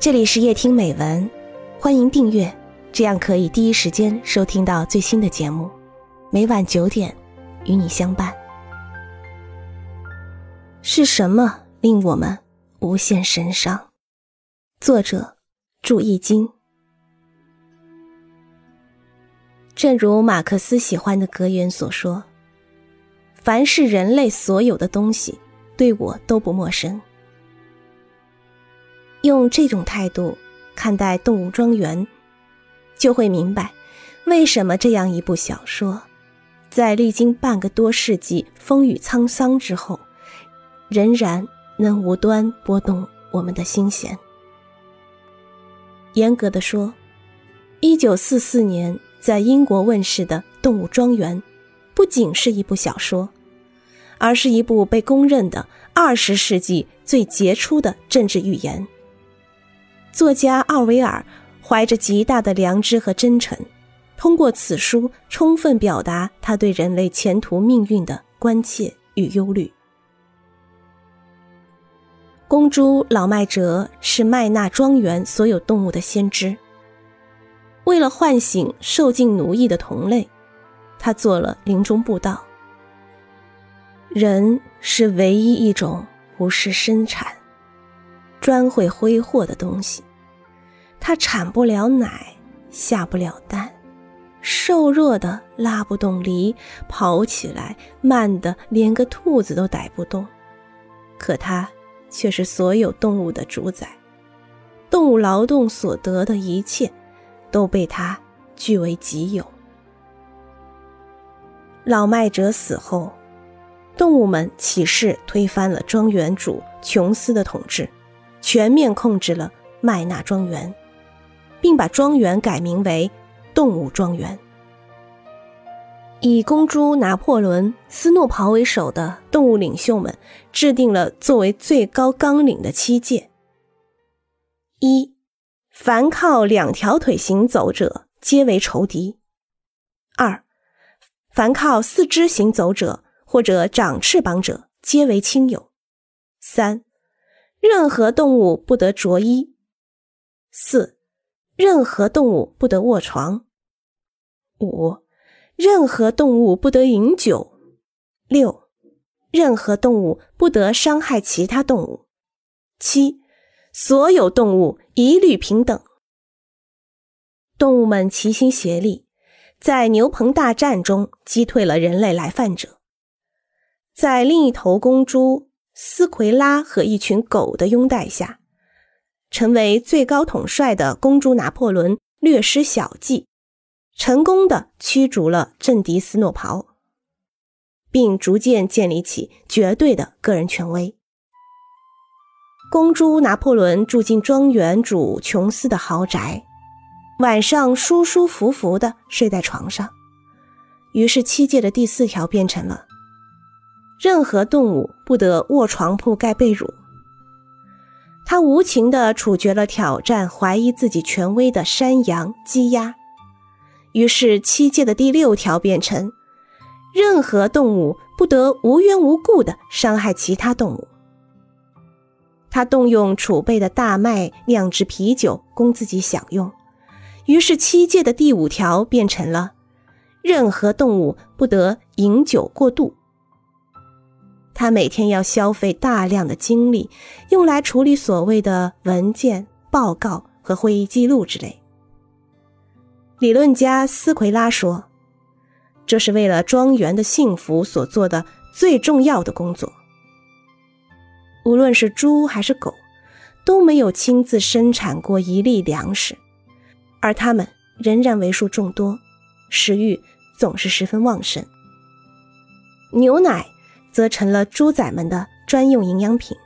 这里是夜听美文，欢迎订阅，这样可以第一时间收听到最新的节目。每晚九点，与你相伴。是什么令我们无限神伤？作者：祝易经。正如马克思喜欢的格言所说：“凡是人类所有的东西，对我都不陌生。”用这种态度看待《动物庄园》，就会明白为什么这样一部小说，在历经半个多世纪风雨沧桑之后，仍然能无端拨动我们的心弦。严格的说，一九四四年在英国问世的《动物庄园》，不仅是一部小说，而是一部被公认的二十世纪最杰出的政治寓言。作家奥维尔怀着极大的良知和真诚，通过此书充分表达他对人类前途命运的关切与忧虑。公猪老麦哲是麦纳庄园所有动物的先知。为了唤醒受尽奴役的同类，他做了林中布道。人是唯一一种不是生产、专会挥霍的东西。它产不了奶，下不了蛋，瘦弱的拉不动犁，跑起来慢的连个兔子都逮不动。可它却是所有动物的主宰，动物劳动所得的一切，都被它据为己有。老麦哲死后，动物们起誓推翻了庄园主琼斯的统治，全面控制了麦纳庄园。并把庄园改名为动物庄园。以公猪拿破仑·斯诺袍为首的动物领袖们制定了作为最高纲领的七戒：一、凡靠两条腿行走者皆为仇敌；二、凡靠四肢行走者或者长翅膀者皆为亲友；三、任何动物不得着衣；四。任何动物不得卧床。五，任何动物不得饮酒。六，任何动物不得伤害其他动物。七，所有动物一律平等。动物们齐心协力，在牛棚大战中击退了人类来犯者。在另一头公猪斯奎拉和一群狗的拥戴下。成为最高统帅的公猪拿破仑略施小计，成功的驱逐了政敌斯诺袍，并逐渐建立起绝对的个人权威。公猪拿破仑住进庄园主琼斯的豪宅，晚上舒舒服服的睡在床上。于是七戒的第四条变成了：任何动物不得卧床铺盖被褥。他无情地处决了挑战、怀疑自己权威的山羊、鸡鸭，于是七戒的第六条变成：任何动物不得无缘无故地伤害其他动物。他动用储备的大麦酿制啤酒供自己享用，于是七戒的第五条变成了：任何动物不得饮酒过度。他每天要消费大量的精力，用来处理所谓的文件、报告和会议记录之类。理论家斯奎拉说：“这是为了庄园的幸福所做的最重要的工作。无论是猪还是狗，都没有亲自生产过一粒粮食，而它们仍然为数众多，食欲总是十分旺盛。牛奶。”则成了猪仔们的专用营养品。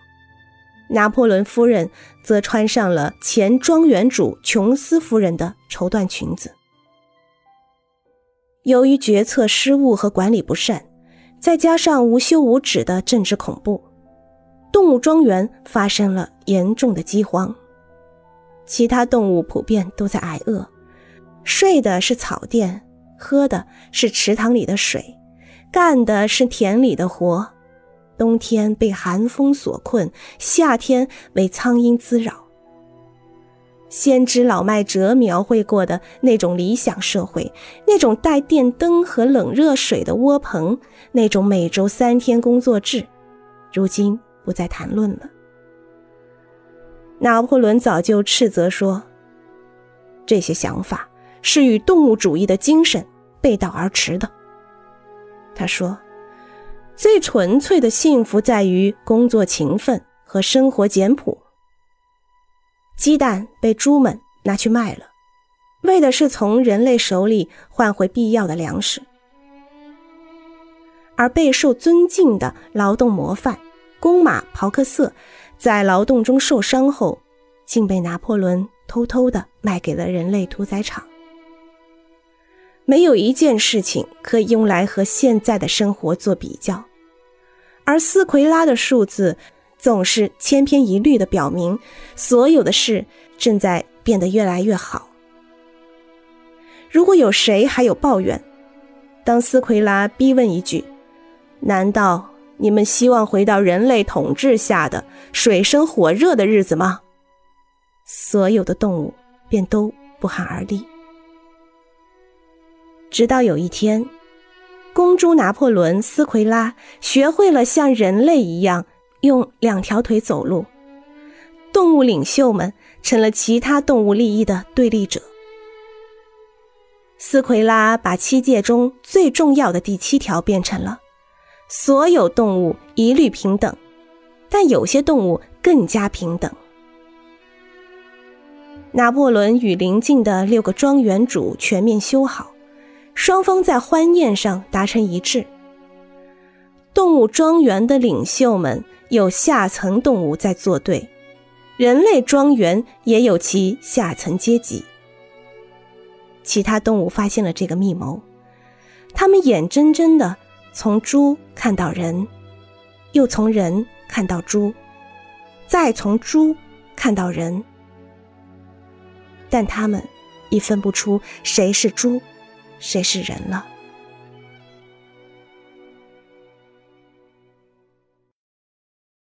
拿破仑夫人则穿上了前庄园主琼斯夫人的绸缎裙子。由于决策失误和管理不善，再加上无休无止的政治恐怖，动物庄园发生了严重的饥荒。其他动物普遍都在挨饿，睡的是草垫，喝的是池塘里的水。干的是田里的活，冬天被寒风所困，夏天为苍蝇滋扰。先知老麦哲描绘过的那种理想社会，那种带电灯和冷热水的窝棚，那种每周三天工作制，如今不再谈论了。拿破仑早就斥责说，这些想法是与动物主义的精神背道而驰的。他说，最纯粹的幸福在于工作勤奋和生活简朴。鸡蛋被猪们拿去卖了，为的是从人类手里换回必要的粮食。而备受尊敬的劳动模范公马袍克瑟，在劳动中受伤后，竟被拿破仑偷偷的卖给了人类屠宰场。没有一件事情可以用来和现在的生活做比较，而斯奎拉的数字。总是千篇一律的表明，所有的事正在变得越来越好。如果有谁还有抱怨，当斯奎拉逼问一句：“难道你们希望回到人类统治下的水深火热的日子吗？”所有的动物便都不寒而栗。直到有一天，公猪拿破仑斯奎拉学会了像人类一样。用两条腿走路，动物领袖们成了其他动物利益的对立者。斯奎拉把七戒中最重要的第七条变成了：所有动物一律平等，但有些动物更加平等。拿破仑与邻近的六个庄园主全面修好，双方在欢宴上达成一致。动物庄园的领袖们。有下层动物在作对，人类庄园也有其下层阶级。其他动物发现了这个密谋，他们眼睁睁地从猪看到人，又从人看到猪，再从猪看到人，但他们已分不出谁是猪，谁是人了。